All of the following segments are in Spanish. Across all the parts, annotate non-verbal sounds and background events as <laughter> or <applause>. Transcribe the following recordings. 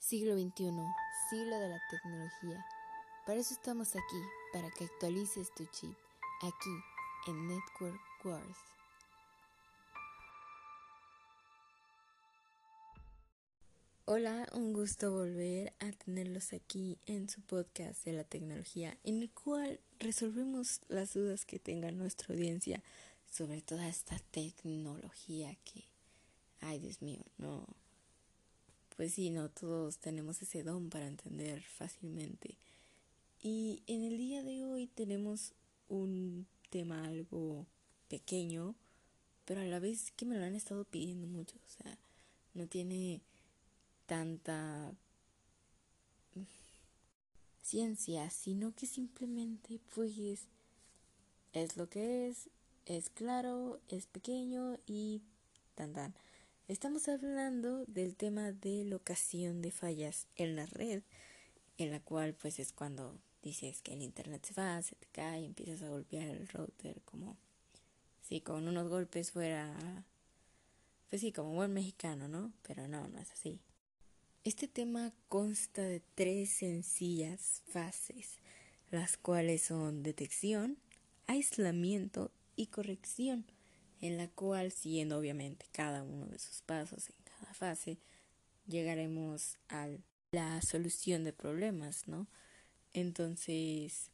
Siglo XXI, siglo de la tecnología. Para eso estamos aquí, para que actualices tu chip, aquí en Network Wars. Hola, un gusto volver a tenerlos aquí en su podcast de la tecnología, en el cual resolvemos las dudas que tenga nuestra audiencia sobre toda esta tecnología que, ay Dios mío, no, pues sí, no todos tenemos ese don para entender fácilmente. Y en el día de hoy tenemos un tema algo pequeño, pero a la vez que me lo han estado pidiendo mucho, o sea, no tiene tanta ciencia, sino que simplemente pues es lo que es, es claro, es pequeño y tan tan. Estamos hablando del tema de locación de fallas en la red, en la cual pues es cuando dices que el internet se va, se te cae, empiezas a golpear el router como si con unos golpes fuera pues sí, como buen mexicano, ¿no? Pero no, no es así. Este tema consta de tres sencillas fases, las cuales son detección, aislamiento y corrección en la cual, siguiendo obviamente cada uno de sus pasos en cada fase, llegaremos a la solución de problemas, ¿no? Entonces,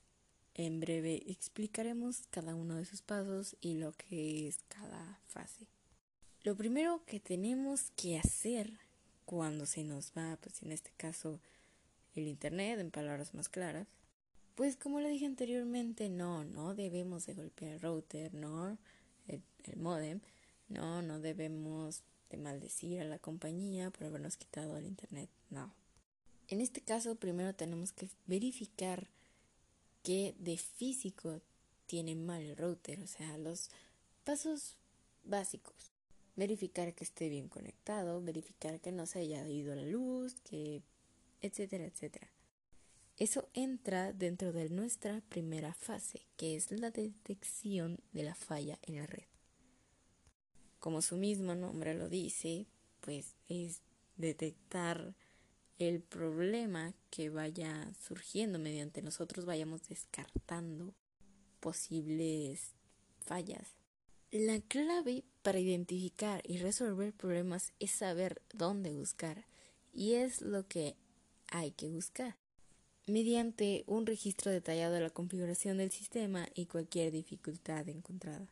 en breve explicaremos cada uno de sus pasos y lo que es cada fase. Lo primero que tenemos que hacer cuando se nos va, pues en este caso, el Internet, en palabras más claras, pues como le dije anteriormente, no, no debemos de golpear el router, no el, modem, no, no debemos de maldecir a la compañía por habernos quitado el internet, no. En este caso, primero tenemos que verificar que de físico tiene mal el router, o sea, los pasos básicos. Verificar que esté bien conectado, verificar que no se haya ido la luz, que etcétera, etcétera. Eso entra dentro de nuestra primera fase, que es la detección de la falla en la red. Como su mismo nombre lo dice, pues es detectar el problema que vaya surgiendo mediante nosotros vayamos descartando posibles fallas. La clave para identificar y resolver problemas es saber dónde buscar y es lo que hay que buscar mediante un registro detallado de la configuración del sistema y cualquier dificultad encontrada.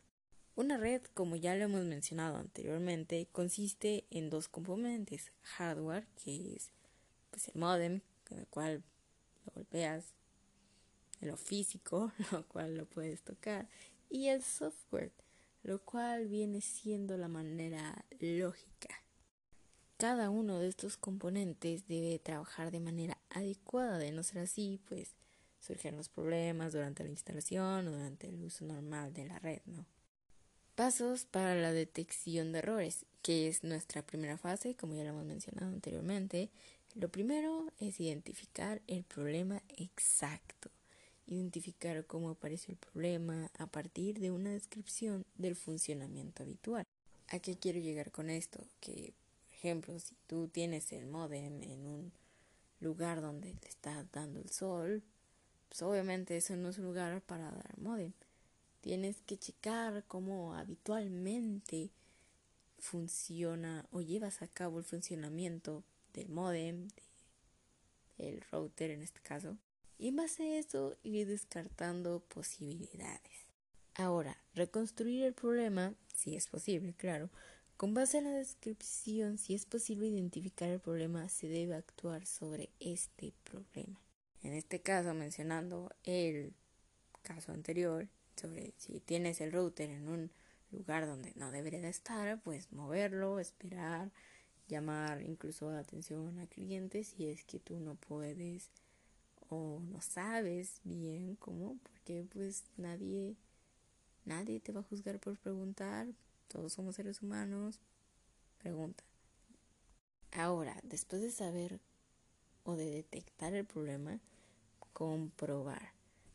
Una red, como ya lo hemos mencionado anteriormente, consiste en dos componentes, hardware, que es pues, el modem, con el cual lo golpeas, lo físico, <laughs> lo cual lo puedes tocar, y el software, lo cual viene siendo la manera lógica cada uno de estos componentes debe trabajar de manera adecuada, de no ser así, pues surgen los problemas durante la instalación o durante el uso normal de la red, ¿no? Pasos para la detección de errores, que es nuestra primera fase, como ya lo hemos mencionado anteriormente. Lo primero es identificar el problema exacto, identificar cómo aparece el problema a partir de una descripción del funcionamiento habitual. ¿A qué quiero llegar con esto? Que ejemplo, si tú tienes el modem en un lugar donde te está dando el sol, pues obviamente eso no es un lugar para dar modem. Tienes que checar cómo habitualmente funciona o llevas a cabo el funcionamiento del modem, del router en este caso, y en base a eso ir descartando posibilidades. Ahora, reconstruir el problema, si es posible, claro, con base en la descripción, si es posible identificar el problema, se debe actuar sobre este problema. En este caso, mencionando el caso anterior, sobre si tienes el router en un lugar donde no debería de estar, pues moverlo, esperar, llamar incluso atención a clientes si es que tú no puedes o no sabes bien cómo, porque pues nadie nadie te va a juzgar por preguntar, todos somos seres humanos, pregunta. Ahora, después de saber o de detectar el problema, comprobar.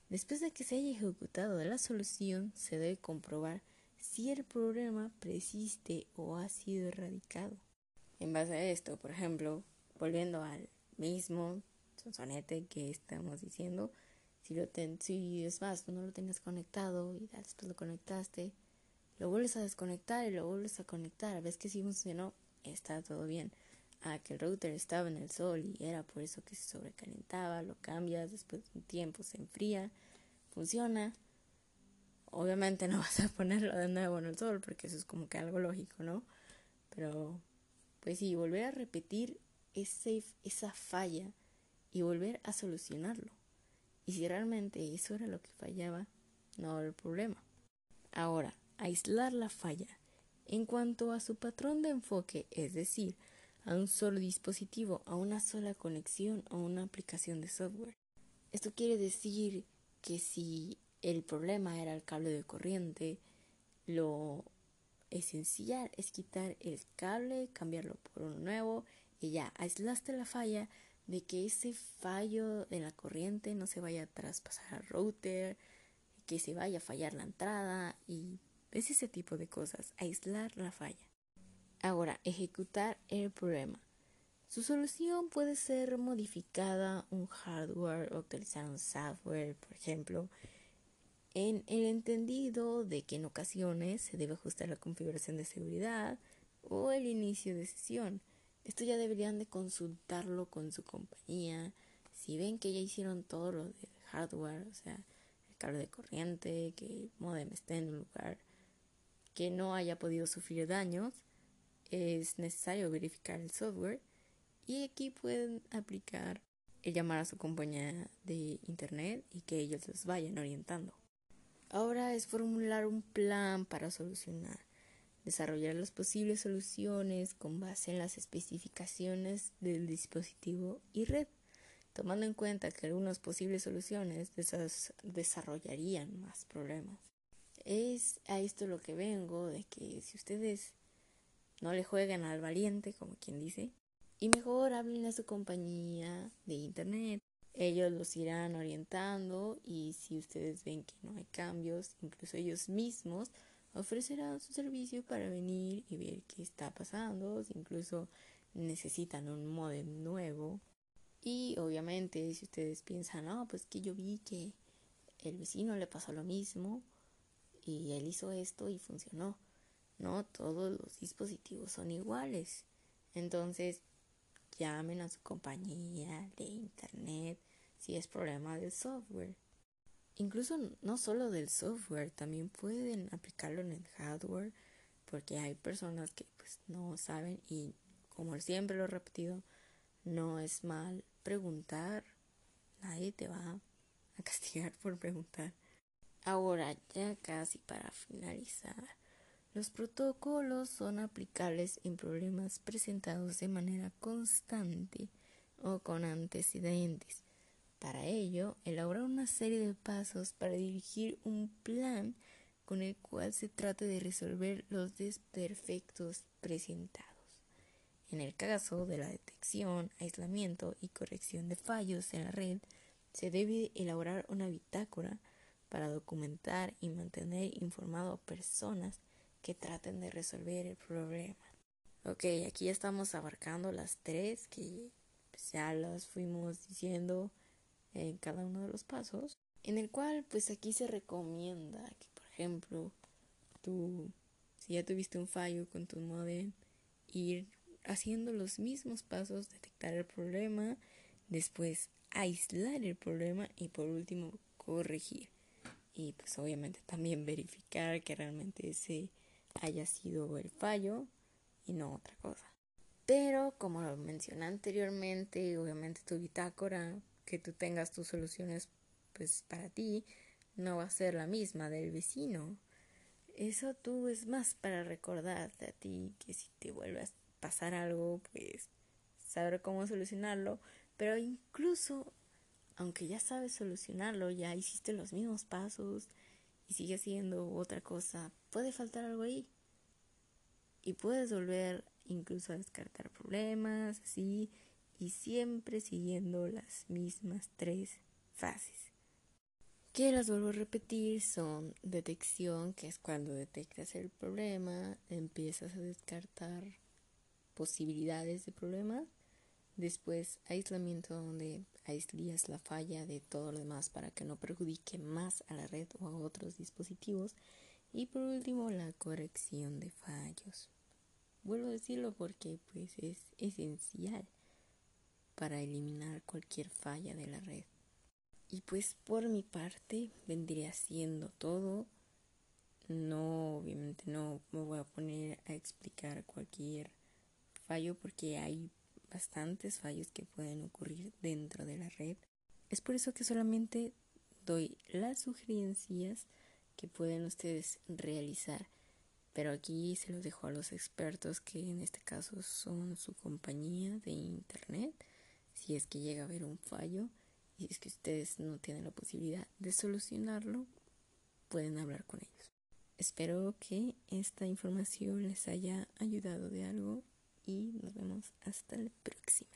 Después de que se haya ejecutado la solución, se debe comprobar si el problema persiste o ha sido erradicado. En base a esto, por ejemplo, volviendo al mismo sonete que estamos diciendo. Si, lo ten, si es más, tú no lo tengas conectado y después lo conectaste, lo vuelves a desconectar y lo vuelves a conectar. Ves que si funcionó, está todo bien. Ah, que el router estaba en el sol y era por eso que se sobrecalentaba, lo cambias, después de un tiempo se enfría, funciona. Obviamente no <laughs> vas a ponerlo de nuevo en el sol porque eso es como que algo lógico, ¿no? Pero, pues sí, volver a repetir ese, esa falla y volver a solucionarlo. Y si realmente eso era lo que fallaba, no el problema. Ahora, aislar la falla. En cuanto a su patrón de enfoque, es decir, a un solo dispositivo, a una sola conexión o una aplicación de software. Esto quiere decir que si el problema era el cable de corriente, lo esencial es quitar el cable, cambiarlo por uno nuevo y ya aislaste la falla de que ese fallo de la corriente no se vaya a traspasar al router, que se vaya a fallar la entrada y es ese tipo de cosas, aislar la falla. Ahora, ejecutar el problema. Su solución puede ser modificada un hardware o utilizar un software, por ejemplo, en el entendido de que en ocasiones se debe ajustar la configuración de seguridad o el inicio de sesión. Esto ya deberían de consultarlo con su compañía. Si ven que ya hicieron todo lo del hardware, o sea, el cable de corriente, que el modem esté en un lugar que no haya podido sufrir daños, es necesario verificar el software y aquí pueden aplicar el llamar a su compañía de internet y que ellos les vayan orientando. Ahora es formular un plan para solucionar, desarrollar las posibles soluciones con base en las especificaciones del dispositivo y red, tomando en cuenta que algunas posibles soluciones desarrollarían más problemas. Es a esto lo que vengo, de que si ustedes no le jueguen al valiente, como quien dice, y mejor hablen a su compañía de internet ellos los irán orientando y si ustedes ven que no hay cambios, incluso ellos mismos ofrecerán su servicio para venir y ver qué está pasando, si incluso necesitan un modem nuevo. Y obviamente si ustedes piensan, no, pues que yo vi que el vecino le pasó lo mismo y él hizo esto y funcionó. No, todos los dispositivos son iguales. Entonces, llamen a su compañía de internet si es problema del software. Incluso no solo del software, también pueden aplicarlo en el hardware porque hay personas que pues no saben y como siempre lo he repetido, no es mal preguntar, nadie te va a <laughs> castigar por preguntar. Ahora, ya casi para finalizar, los protocolos son aplicables en problemas presentados de manera constante o con antecedentes. Para ello, elaborar una serie de pasos para dirigir un plan con el cual se trate de resolver los desperfectos presentados. En el caso de la detección, aislamiento y corrección de fallos en la red, se debe elaborar una bitácora para documentar y mantener informado a personas que traten de resolver el problema. Ok, aquí ya estamos abarcando las tres que pues, ya las fuimos diciendo en cada uno de los pasos, en el cual pues aquí se recomienda que por ejemplo tú, si ya tuviste un fallo con tu modem, ir haciendo los mismos pasos, detectar el problema, después aislar el problema y por último corregir. Y pues obviamente también verificar que realmente ese haya sido el fallo y no otra cosa. Pero como lo mencioné anteriormente, obviamente tu bitácora, que tú tengas tus soluciones pues para ti, no va a ser la misma del vecino. Eso tú es más para recordarte a ti que si te vuelve a pasar algo, pues saber cómo solucionarlo, pero incluso aunque ya sabes solucionarlo, ya hiciste los mismos pasos, y sigue siendo otra cosa, puede faltar algo ahí. Y puedes volver incluso a descartar problemas, así, y siempre siguiendo las mismas tres fases. Que las vuelvo a repetir son detección, que es cuando detectas el problema, empiezas a descartar posibilidades de problemas. Después, aislamiento donde aíslas la falla de todo lo demás para que no perjudique más a la red o a otros dispositivos. Y por último, la corrección de fallos. Vuelvo a decirlo porque pues es esencial para eliminar cualquier falla de la red. Y pues por mi parte vendría siendo todo. No, obviamente no me voy a poner a explicar cualquier fallo porque hay bastantes fallos que pueden ocurrir dentro de la red. Es por eso que solamente doy las sugerencias que pueden ustedes realizar. Pero aquí se los dejo a los expertos que en este caso son su compañía de internet. Si es que llega a haber un fallo y es que ustedes no tienen la posibilidad de solucionarlo, pueden hablar con ellos. Espero que esta información les haya ayudado de algo y nos vemos hasta la próxima.